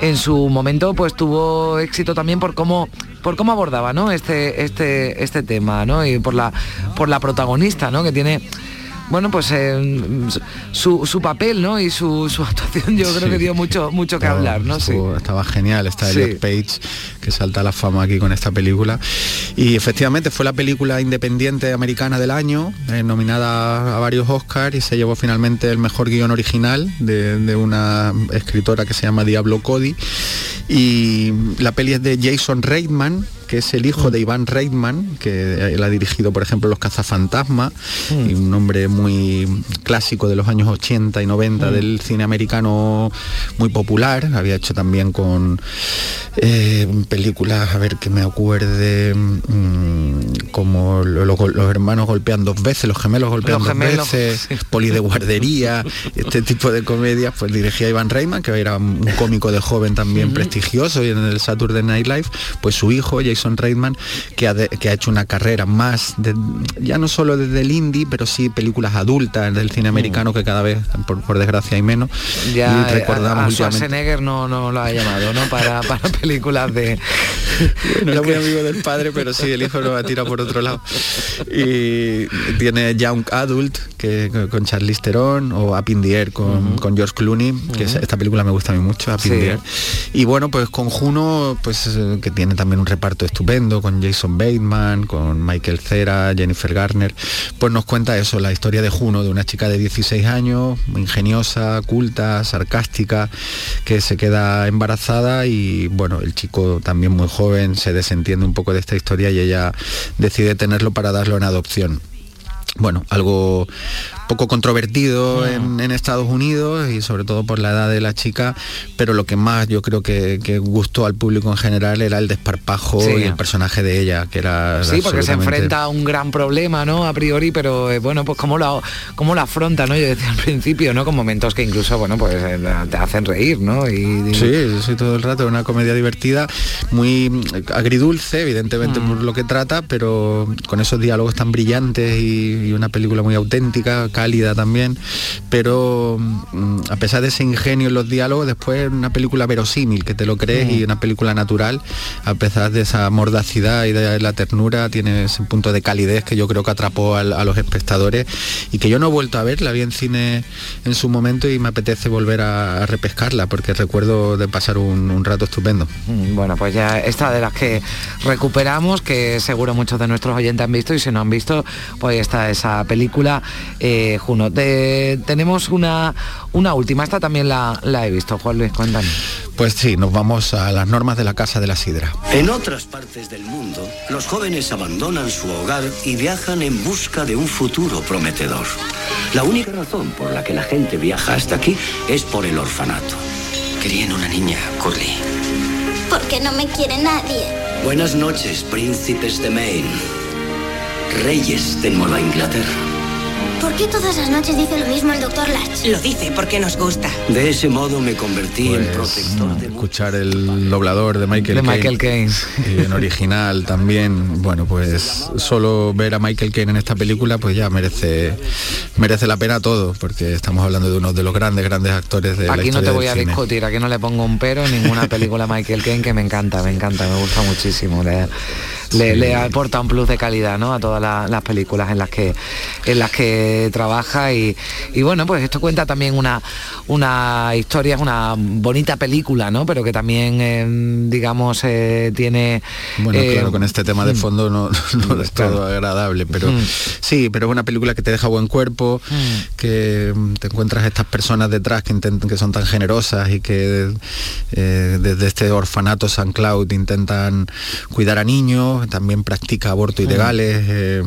en su momento pues tuvo éxito también por cómo por cómo abordaba ¿no? este este este tema ¿no? y por la por la protagonista ¿no? que tiene bueno, pues eh, su, papel, ¿no? Y su, actuación yo creo que dio mucho, mucho que hablar, ¿no? Estaba genial, está Elliot Page, que salta a la fama aquí con esta película. Y efectivamente fue la película independiente americana del año, eh, nominada a varios Oscars y se llevó finalmente el mejor guion original de, de una escritora que se llama Diablo Cody. Y la peli es de Jason Reitman, que es el hijo de Iván Reitman, que él ha dirigido, por ejemplo, Los Cazafantasmas, y un nombre muy clásico de los años 80 y 90 del cine americano muy popular. Había hecho también con eh, películas, a ver que me acuerde, mm, como los hermanos golpean dos veces, los gemelos golpean dos veces, Poli de guardería, este tipo de comedias, pues dirigía Iván Reitman, que era un cómico de joven también prestigioso y en el Saturday Night Live, pues su hijo, Jason Reitman, que ha, hecho una carrera más, de, ya no solo desde el indie, pero sí películas adultas del cine americano que cada vez, por, desgracia, hay menos. Ya y recordamos a, Schwarzenegger no, no lo ha llamado, ¿no? Para, para películas de... no era muy amigo del padre, pero sí, el hijo lo tira por por otro lado. Y tiene Young Adult, que con Charlize Theron, o Up in the Air con, con George Clooney, que es- esta película me gusta a mí mucho, Up in Sí. the Air. Y bueno, pues con Juno, pues eh, que tiene también un reparto estupendo, con Jason Bateman, con Michael Cera, Jennifer Garner, pues nos cuenta eso, la historia de Juno, de una chica de 16 años, ingeniosa, culta, sarcástica, que se queda embarazada y bueno, el chico también muy joven se desentiende un poco de esta historia y ella decide tenerlo para darlo en adopción. Bueno, algo poco controvertido en, en Estados Unidos y sobre todo por la edad de la chica, pero lo que más yo creo que, que gustó al público en general era el desparpajo Sí. y el personaje de ella, que era Sí, porque se enfrenta a un gran problema, ¿no? A priori, pero eh, bueno, pues cómo lo, cómo lo afronta, ¿no? Yo decía al principio, ¿no? Con momentos que incluso, bueno, pues eh, te hacen reír, ¿no? Y, y- Sí, sí, todo el rato, una comedia divertida, muy mm, agridulce, evidentemente por lo que trata, pero con esos diálogos tan brillantes y, y una película muy auténtica, cálida también, pero mm, a pesar de ese ingenio en los diálogos, después una película verosímil, que te lo crees, y una película natural, a pesar de esa mordacidad y de la ternura, tiene ese punto de calidez que yo creo que atrapó a los espectadores y que yo no he vuelto a ver, la vi en cine en su momento y me apetece volver a, a repescarla porque recuerdo de pasar un, un rato estupendo. Mm, Bueno, pues ya esta de las que recuperamos, que seguro muchos de nuestros oyentes han visto y si no han visto, pues está esa película eh, Juno. Te- tenemos una, una última, esta también la, la he visto, Juan Luis, cuéntanos. Pues sí, nos vamos a las normas de la Casa de la Sidra. En otras partes del mundo, los jóvenes abandonan su hogar y viajan en busca de un futuro prometedor. La única razón por la que la gente viaja hasta aquí es por el orfanato. Querían una niña, Curly. Porque no me quiere nadie. Buenas noches, príncipes de Maine. Reyes de Nueva Inglaterra. ¿Por qué todas las noches dice lo mismo el doctor Latch? Lo dice porque nos gusta. De ese modo me convertí en Pues, protector de escuchar el doblador de Michael De Caine, Michael Caine. y en original también bueno pues solo ver a Michael Caine en esta película pues ya merece merece la pena todo porque estamos hablando de uno de los grandes grandes actores de la Aquí no historia te voy a cine. discutir, aquí no le pongo un pero en ninguna película Michael Caine que me encanta, me encanta, me gusta muchísimo. Le, aporta un plus de calidad ¿no? a todas la- las películas en las que en las que trabaja y, y bueno pues esto cuenta también una una historia, es una bonita película, ¿no? Pero que también eh, digamos eh, tiene Bueno, eh, claro, con este tema de mm, fondo no, no es todo agradable, pero Mm. sí, pero es una película que te deja buen cuerpo, que mm, te encuentras estas personas detrás que intentan, que son tan generosas y que desde este orfanato San Cloud intentan cuidar a niños, también practica abortos Mm. ilegales. eh,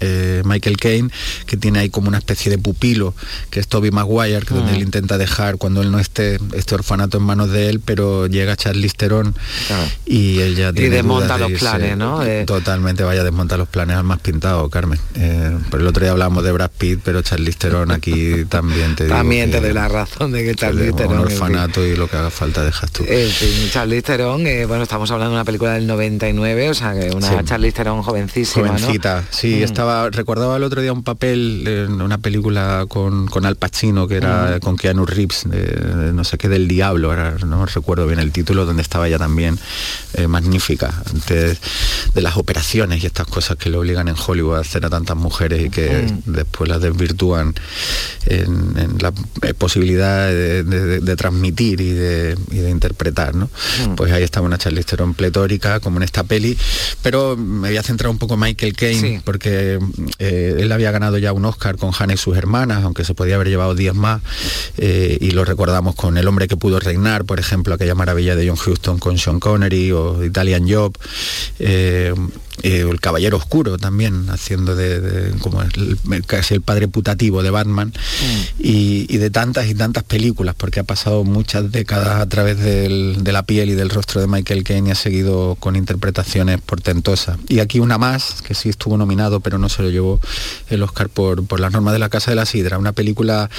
eh, Michael Caine, que tiene ahí como una especie de pupilo, que es Toby Maguire, que donde Mm. él intenta dejar cuando él no esté este orfanato en manos de él, pero llega Charlize Theron y él ya Y tiene desmonta dudas de los planes, ¿no? De- Totalmente, vaya a desmontar los planes al más pintado, Carmen. Eh, por el otro día hablábamos de Brad Pitt, pero Charlize Theron aquí también te digo también te doy la razón de que deja Theron un en fin. orfanato y lo que haga falta dejas tú. En fin, Theron, eh, bueno, estamos hablando de una película del 99, o sea, que una Sí. Charlize Theron jovencísima, ¿no? Jovencita, sí, Mm. Estaba, recordaba el otro día un papel en una película con, con Al Pacino, que era con Keanu Reeves, de, de no sé qué del diablo, ahora no recuerdo bien el título, donde estaba ella también eh, magnífica, antes de las operaciones y estas cosas que le obligan en Hollywood a hacer a tantas mujeres y que después las desvirtúan en, en la eh, posibilidad de, transmitir y de, y interpretar, ¿no? Pues ahí estaba una Charlize Theron pletórica, como en esta peli, pero me voy a centrar un poco en Michael Caine, Sí. porque eh, él había ganado ya un Oscar con Hannah y sus hermanas, aunque se podía haber llevado 10 más, eh, y lo recordamos con El hombre que pudo reinar, por ejemplo, aquella maravilla de John Huston con Sean Connery, o Italian Job, eh, El Caballero Oscuro también, haciendo de, de- como el- casi el padre putativo de Batman, y, y de tantas y tantas películas, porque ha pasado muchas décadas a través del- de la piel y del rostro de Michael Caine y ha seguido con interpretaciones portentosas. Y aquí una más, que sí estuvo nominado, pero no se lo llevó el Oscar por, por las normas de la Casa de la Sidra, una película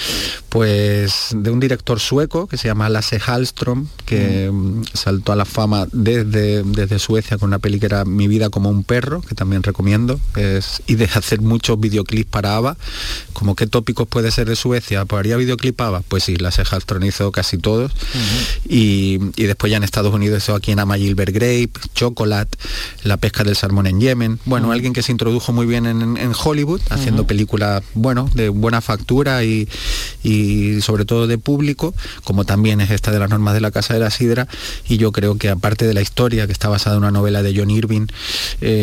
pues de un director sueco que se llama Lasse Hallström, que mm, saltó a la fama desde, desde Suecia con una peli que era Mi vida como un perro, que también recomiendo, es, y de hacer muchos videoclips para ABBA, como qué tópicos puede ser de Suecia, pues haría videoclip ABBA, pues sí, las he electronizado casi todos, y, y después ya en Estados Unidos, eso aquí en Ama Gilbert Grape, Chocolate, la pesca del salmón en Yemen, bueno, alguien que se introdujo muy bien en, en Hollywood, haciendo películas, bueno, de buena factura y, y sobre todo de público, como también es esta de las normas de la Casa de la Sidra, y yo creo que aparte de la historia, que está basada en una novela de John Irving, eh,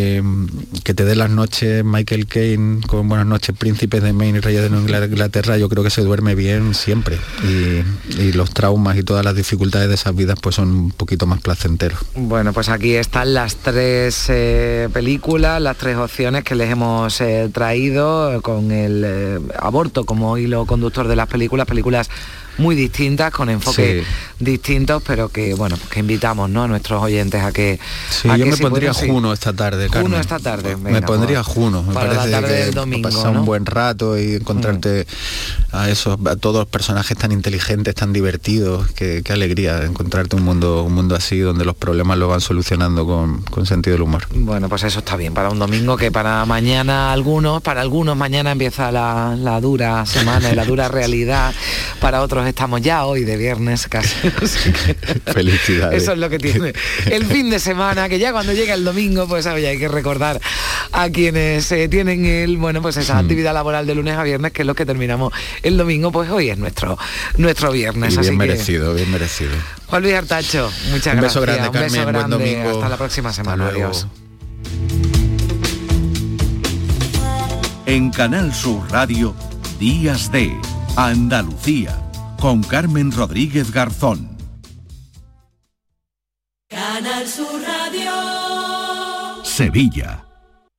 que te dé las noches Michael Caine con Buenas noches Príncipes de Maine y Reyes de Inglaterra, yo creo que se duerme bien siempre, y, los traumas y todas las dificultades de esas vidas pues son un poquito más placenteros. Bueno, pues aquí están las tres eh, películas, las tres opciones que les hemos eh, traído con el eh, aborto como hilo conductor de las películas, películas muy distintas, con enfoques distintos, pero que bueno, pues que invitamos ¿no? a nuestros oyentes a que. Sí, a yo que me si pondría pueden. Juno esta tarde, Juno Carmen. esta tarde. me venga, pondría pues, Juno. Me para la parece tarde que del domingo, pasar ¿no? un buen rato y encontrarte a esos, a todos los personajes tan inteligentes, tan divertidos. Qué, qué alegría encontrarte un mundo, un mundo así donde los problemas lo van solucionando con, con sentido del humor. Bueno, pues eso está bien para un domingo que para mañana algunos, para algunos mañana empieza la, la dura semana y la dura realidad. Para otros estamos ya hoy de viernes casi. Felicidades. Eso es lo que tiene el fin de semana, que ya cuando llega el domingo, pues oye, hay que recordar a quienes eh, tienen el, bueno, pues Mm. esa actividad laboral de lunes a viernes, que es lo que terminamos el domingo, pues hoy es nuestro, nuestro viernes. Y así bien que- merecido, bien merecido. Juan Luis Artacho, muchas Un gracias. beso grande, Un beso Carmen, buen grande. domingo. Hasta la próxima semana. Adiós. En Canal Sur Radio, Días de Andalucía, con Carmen Rodríguez Garzón. Canal Sur Radio. Sevilla.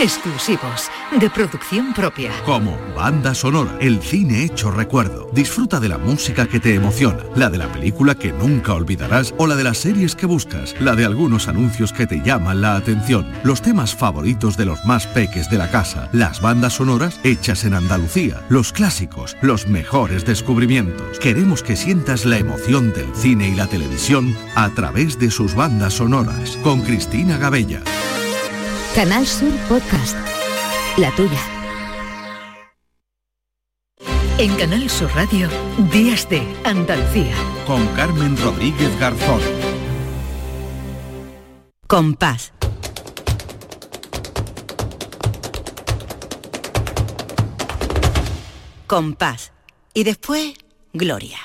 exclusivos, de producción propia. Como banda sonora, el cine hecho recuerdo. Disfruta de la música que te emociona, la de la película que nunca olvidarás o la de las series que buscas, la de algunos anuncios que te llaman la atención, los temas favoritos de los más peques de la casa, las bandas sonoras hechas en Andalucía, los clásicos, los mejores descubrimientos. Queremos que sientas la emoción del cine y la televisión a través de sus bandas sonoras. Con Cristina Gabella. Canal Sur Podcast. La tuya. En Canal Sur Radio, Días de Andalucía. Con Carmen Rodríguez Garzón. Compás. Compás. Y después, Gloria.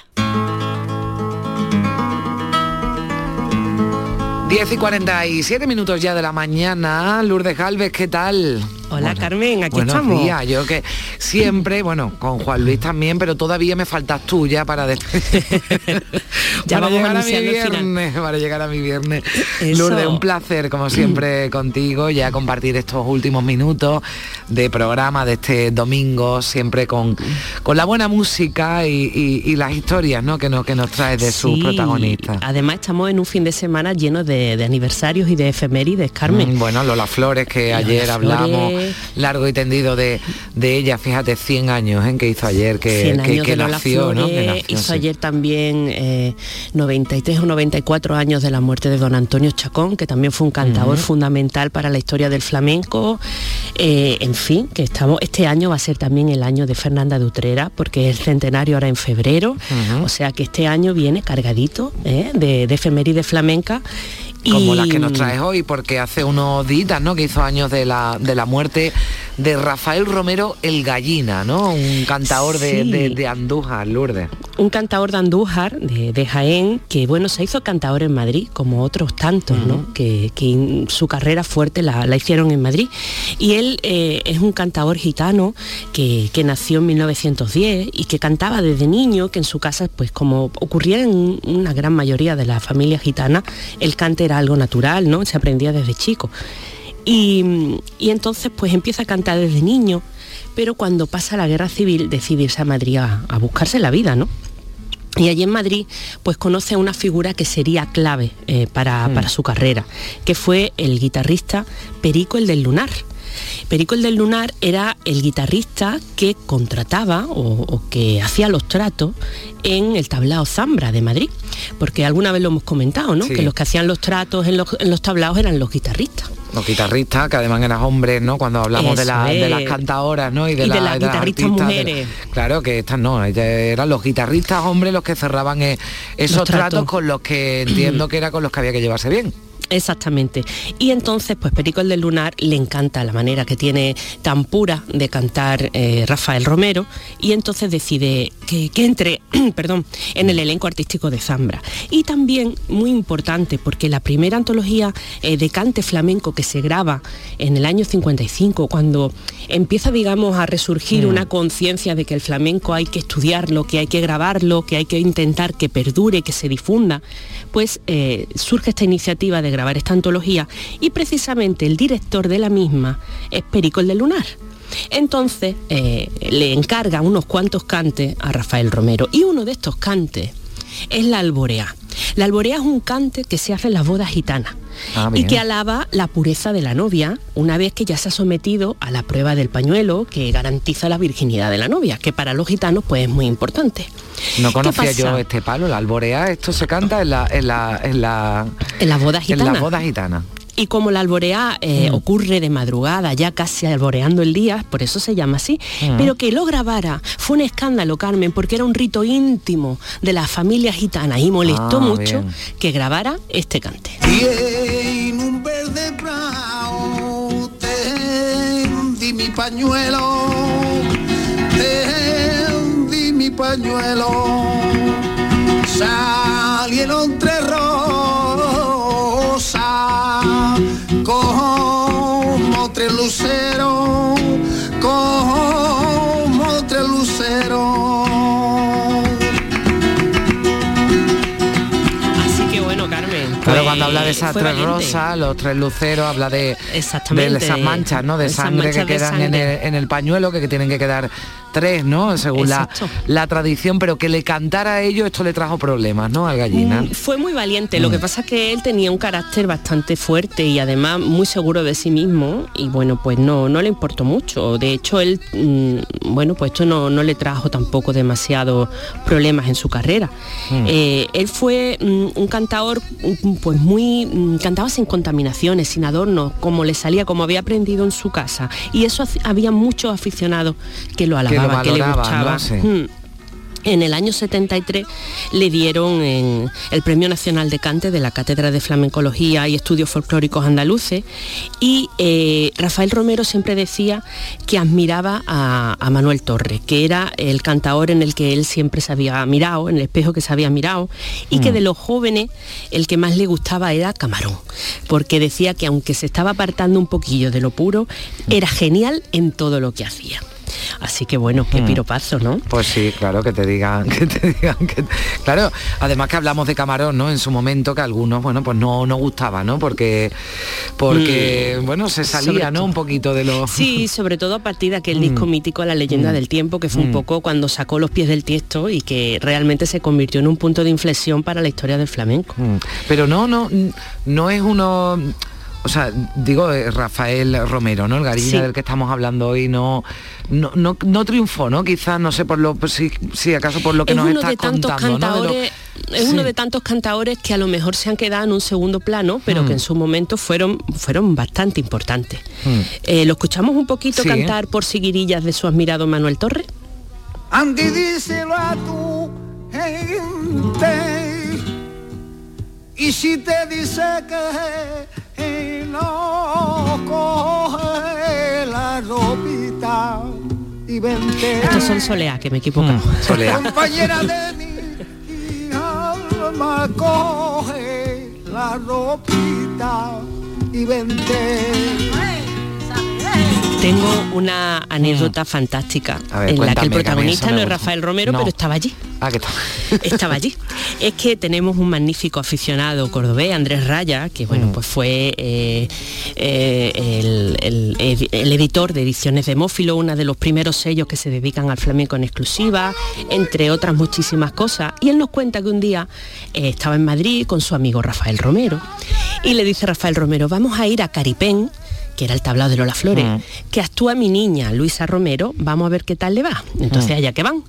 10 y 47 minutos ya de la mañana. Lourdes Galvez, ¿qué tal? Hola Carmen, aquí Buenos estamos. días. Yo que siempre, bueno, con Juan Luis también, pero todavía me faltas tú ya para. Ya para llegar a mi viernes, para llegar a mi viernes. Eso. Lourdes, un placer como siempre contigo, ya compartir estos últimos minutos de programa de este domingo, siempre con, con la buena música y, y- y las historias ¿no? que, nos, que nos traes de sus Sí, protagonistas. Además estamos en un fin de semana lleno de, de aniversarios y de efemérides, Carmen. Mm, Bueno, Lola Flores, que Lola ayer hablamos. Largo y tendido de, de ella, fíjate, 100 años en que hizo ayer, que, 100 que- nació, ¿no? Nació, hizo sí. ayer también eh, 93 o 94 años de la muerte de don Antonio Chacón, que también fue un cantador fundamental para la historia del flamenco. Eh, en fin, que estamos, este año va a ser también el año de Fernanda de Utrera, porque es el centenario ahora en febrero, o sea que este año viene cargadito ¿eh? de, de efemérides flamenca. Como y- las que nos traes hoy, porque hace unos días, ¿no? Que hizo años de la, de la muerte de Rafael Romero el Gallina, ¿no? Un cantador de, Sí. de- de Andújar, Lourdes. un cantador de Andújar, de, de Jaén, que bueno, se hizo cantador en Madrid, como otros tantos, ¿no? Que, que su carrera fuerte la, la hicieron en Madrid. Y él eh, es un cantador gitano que, que nació en 1910 y que cantaba desde niño, que en su casa, pues como ocurría en una gran mayoría de las familias gitanas, el cante era algo natural, ¿no? Se aprendía desde chico. Y, y entonces pues empieza a cantar desde niño, pero cuando pasa la guerra civil decide irse a Madrid a, a buscarse la vida, ¿no? Y allí en Madrid, pues conoce a una figura que sería clave eh, para, Mm. para su carrera, que fue el guitarrista Perico el del Lunar. Perico el del Lunar era el guitarrista que contrataba o, o que hacía los tratos en el tablao Zambra de Madrid, porque alguna vez lo hemos comentado, ¿no? Sí. Que los que hacían los tratos en los, en los tablaos eran los guitarristas. Los guitarristas, que además eran hombres, ¿no? Cuando hablamos de, la- de las cantadoras, ¿no? Y de la- las guitarristas artistas, de- mujeres. claro, que estas no, eran los guitarristas hombres los que cerraban eh, esos tratos con los que entiendo que era con los que había que llevarse bien. Exactamente. Y entonces, pues Perico el del Lunar le encanta la manera que tiene tan pura de cantar eh, Rafael Romero y entonces decide que, que entre perdón, en el elenco artístico de Zambra. Y también, muy importante, porque la primera antología eh, de cante flamenco que se graba en el año 55, cuando empieza, digamos, a resurgir Mm. una conciencia de que el flamenco hay que estudiarlo, que hay que grabarlo, que hay que intentar que perdure, que se difunda, pues eh, surge esta iniciativa de grabar esta antología y precisamente el director de la misma es Perico el de Lunar. Entonces eh, le encarga unos cuantos cantes a Rafael Romero y uno de estos cantes es la alborea. La alborea es un cante que se hace en las bodas gitanas Ah, y que alaba la pureza de la novia una vez que ya se ha sometido a la prueba del pañuelo que garantiza la virginidad de la novia, que para los gitanos pues es muy importante. No ¿Qué conocía yo este palo, la alborea, esto se canta en la, en la, en la, En las bodas en gitanas. las bodas gitanas. Y como la alborea eh, Mm. ocurre de madrugada, ya casi alboreando el día, por eso se llama así, Mm. pero que lo grabara fue un escándalo, Carmen, porque era un rito íntimo de las familias gitanas y molestó Ah, mucho bien. que grabara este cante. Tiene un verde prao, tendí mi pañuelo, tendí mi pañuelo, salieron tres rosas, como tres luceros, como tres luceros. Así que bueno, Carmen. Claro, pues, cuando habla fue tres rosas, los tres luceros, habla de, Exactamente, de esas manchas, ¿no? De esas sangre que quedan en el, en el pañuelo, que, que tienen que quedar tres, ¿no? Según la, tradición, pero que le cantara a ellos, esto le trajo problemas, ¿no? Al gallina. Mm, Fue muy valiente, lo que Mm. pasa es que él tenía un carácter bastante fuerte y además muy seguro de sí mismo y bueno, pues no, no le importó mucho. De hecho, él, mm, bueno, pues esto no, no le trajo tampoco demasiados problemas en su carrera. Eh, él fue un cantador mm, pues muy, mm, cantaba sin contaminaciones, sin adornos, como le salía, como había aprendido en su casa. Y eso había muchos aficionados que lo Que lo alababan, que, le gustaba. ¿no? Sí. Mm. En el año 73 le dieron en el Premio Nacional de Cante de la Cátedra de Flamencología y Estudios Folclóricos Andaluces y eh, Rafael Romero siempre decía que admiraba a, a Manuel Torres, que era el cantador en el que él siempre se había mirado, en el espejo que se había mirado, y que Mm. de los jóvenes el que más le gustaba era Camarón, porque decía que aunque se estaba apartando un poquillo de lo puro, era genial en todo lo que hacía. Así que bueno, qué Mm. piropazo, ¿no? Pues sí, claro, que te digan, que te digan que. Claro, además que hablamos de camarón, ¿no? En su momento que a algunos, bueno, pues no, no gustaba, ¿no? Porque, porque Mm. bueno, se Sobre salía, ¿no? Un poquito de los. Sí, sobre todo a partir de aquel disco mítico La leyenda Mm. del tiempo, que fue un Mm. poco cuando sacó los pies del tiesto y que realmente se convirtió en un punto de inflexión para la historia del flamenco. Mm. Pero no, no, no es uno. O sea, digo eh, Rafael Romero, ¿no? El Garina Sí. del que estamos hablando hoy no, no, no, no triunfó, ¿no? Quizás, no sé, por lo, pues si, si acaso por lo que es nos uno estás de tantos contando, ¿no? De lo- cantadores, es uno de tantos cantadores que a lo mejor se han quedado en un segundo plano, pero Mm. que en su momento fueron, fueron bastante importantes. Mm. Eh, ¿Lo escuchamos un poquito Sí. cantar por siguirillas de su admirado Manuel Torres? Andy, díselo a tu gente. Y si te dice que no coge la ropita y vente. Estos son Soleá, que me he equivocado. Mm, Soleá. Compañera de mi alma, coge la ropita y vente. Tengo una anécdota fantástica ver, en la que el que protagonista no es. Rafael Romero, No. pero estaba allí. Ah, ¿qué tal? Estaba allí. Es que tenemos un magnífico aficionado cordobés, Andrés Raya, que bueno, Mm. pues fue eh, eh, el, el edi- el editor de Ediciones de Mófilo, uno de los primeros sellos que se dedican al flamenco en exclusiva, entre otras muchísimas cosas. Y él nos cuenta que un día eh, estaba en Madrid con su amigo Rafael Romero y le dice Rafael Romero, vamos a ir a Caripén que era el tablado de Lola Flores, que actúa mi niña Luisa Romero, vamos a ver qué tal le va. Entonces Mm. allá que van.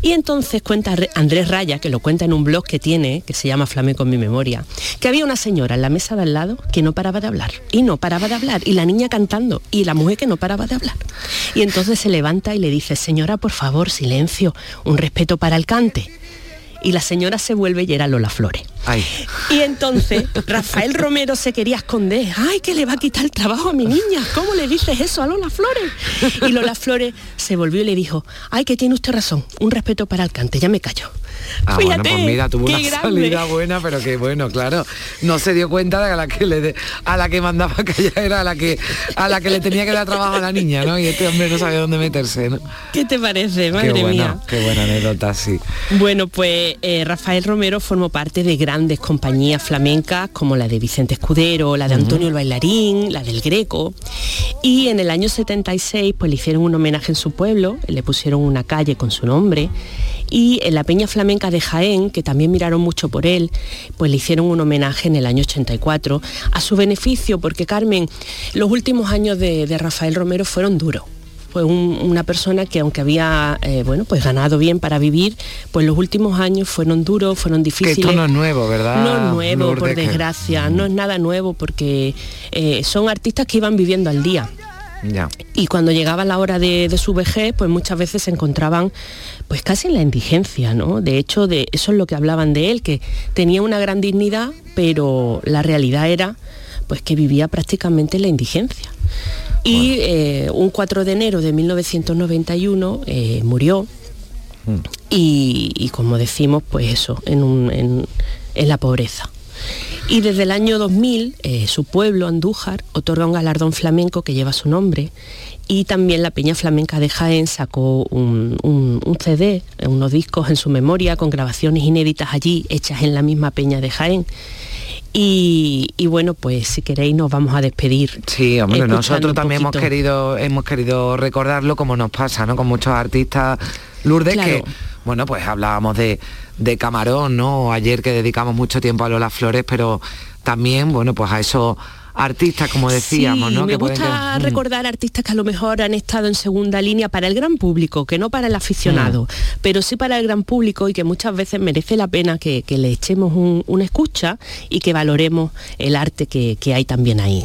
Y entonces cuenta Andrés Raya, que lo cuenta en un blog que tiene, que se llama Flamenco en mi memoria, que había una señora en la mesa de al lado que no paraba de hablar, y no paraba de hablar, y la niña cantando, y la mujer que no paraba de hablar. Y entonces se levanta y le dice, señora, por favor, silencio, un respeto para el cante. Y la señora se vuelve y era Lola Flores. Ay. Y entonces Rafael Romero se quería esconder. ¡Ay, que le va a quitar el trabajo a mi niña! ¿Cómo le dices eso a Lola Flores? Y Lola Flores se volvió y le dijo, ¡ay, que tiene usted razón! Un respeto para el cante, ya me callo. Ah, Fíjate, bueno, pues mira, tuvo una grande. salida buena, pero que bueno, claro. No se dio cuenta de que a la que le de- a la que mandaba callar era a la que a la que le tenía que dar trabajo a la niña, ¿no? Y este hombre no sabía dónde meterse, ¿no? ¿Qué te parece? Madre qué mía. qué buena anécdota, sí. Bueno, pues eh, Rafael Romero formó parte de grandes compañías flamencas como la de Vicente Escudero, la de Antonio el Bailarín, la del Greco. Y en el año 76 pues le hicieron un homenaje en su pueblo, le pusieron una calle con su nombre. Y en la Peña Flamenca de Jaén, que también miraron mucho por él, pues le hicieron un homenaje en el año 84 a su beneficio, porque Carmen, los últimos años de, de Rafael Romero fueron duros fue un- una persona que aunque había eh, bueno pues ganado bien para vivir pues los últimos años fueron duros fueron Que difíciles esto no es nuevo, ¿verdad? no es nuevo por? Que- desgracia no es nada nuevo porque eh, son artistas que iban viviendo al día Ya. y cuando llegaba la hora de, de su vejez, pues muchas veces se encontraban pues casi en la indigencia, ¿no? De hecho, de eso es lo que hablaban de él, que tenía una gran dignidad, pero la realidad era pues que vivía prácticamente en la indigencia. Y eh, un 4 de enero de 1991 eh, murió y, y como decimos, pues eso, en, un- en- en la pobreza. Y desde el año 2000, eh, su pueblo, Andújar, otorga un galardón flamenco que lleva su nombre. Y también la Peña Flamenca de Jaén sacó un, un- un CD, eh, unos discos en su memoria con grabaciones inéditas allí, hechas en la misma Peña de Jaén. Y, y bueno, pues si queréis nos vamos a despedir. Sí, hombre, nosotros también hemos querido, hemos querido recordarlo como nos pasa, ¿no? Con muchos artistas Lourdes Claro. que, bueno, pues hablábamos de, de Camarón, ¿no? Ayer que dedicamos mucho tiempo a Lola Flores, pero también, bueno, pues a esos artistas, como decíamos, Sí, ¿no? me que gusta mm. recordar artistas que a lo mejor han estado en segunda línea para el gran público, que no para el aficionado, Mm. pero sí para el gran público y que muchas veces merece la pena que, que le echemos un- una escucha y que valoremos el arte que, que hay también ahí.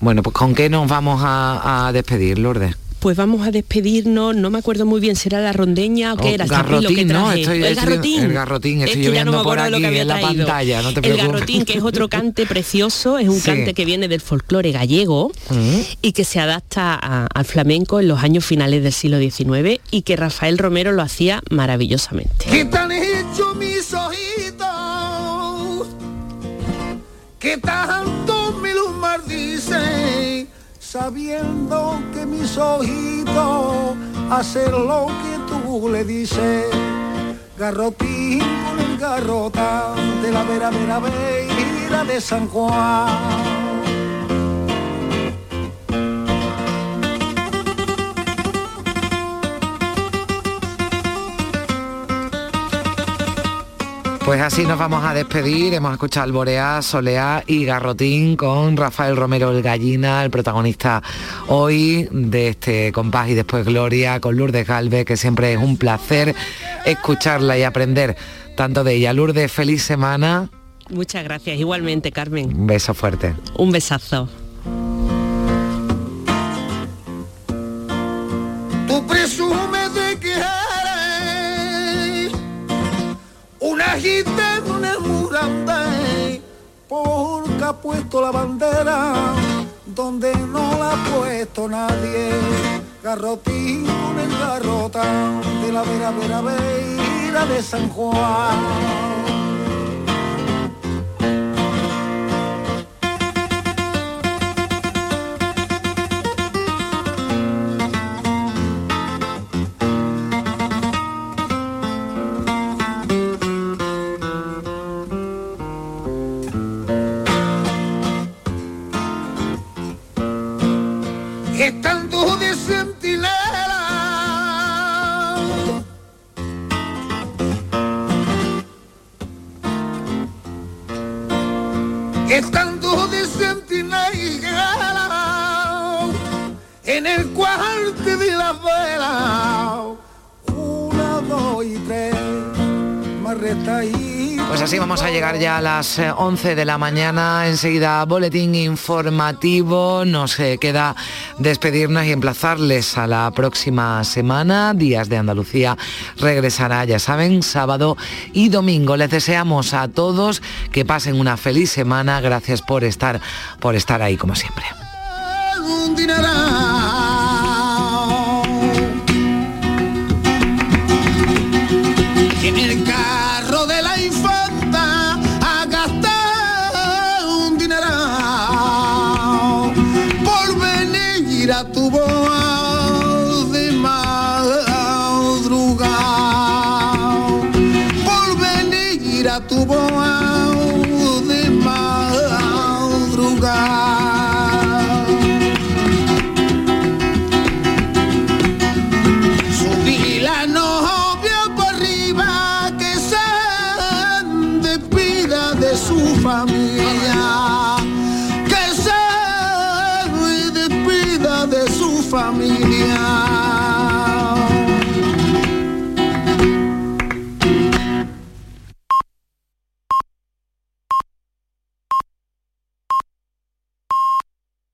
Bueno, pues ¿con qué nos vamos a, a despedir, Lourdes? Pues vamos a despedirnos, no me acuerdo muy bien si era la rondeña o qué Oh, era que garrotín, ¿no? traje. Estoy- el garrotín. el garrotín, estoy es que ya no me acuerdo de lo que había en la traído. pantalla, no te el garrotín, que es otro cante precioso, es un Sí. cante que viene del folclore gallego y que se adapta a- al flamenco en los años finales del siglo XIX y que Rafael Romero lo hacía maravillosamente. ¿Qué te han hecho mis ojitos? ¿Qué tanto me los maldicen? Sabiendo que mis ojitos hacen lo que tú le dices. Garrotín con el garrota de la vera vera de San Juan. Pues así nos vamos a despedir. Hemos escuchado Alboreá, Soleá y Garrotín con Rafael Romero el Gallina, el protagonista hoy de este compás y después Gloria, con Lourdes Galvez, que siempre es un placer escucharla y aprender tanto de ella. Lourdes, feliz semana. Muchas gracias, igualmente Carmen. Un beso fuerte. Un besazo. Una gitana, una muranda, porque ha puesto la bandera donde no la ha puesto nadie. Garrotín con el garrota de la vera vera vera de San Juan. estando de centinela. Estando de Pues así vamos a llegar ya a las eh, 11 de la mañana. Enseguida boletín informativo. Nos eh, queda despedirnos y emplazarles a la próxima semana. Días de Andalucía regresará, ya saben, sábado y domingo. Les deseamos a todos que pasen una feliz semana. Gracias por estar, por estar ahí como siempre.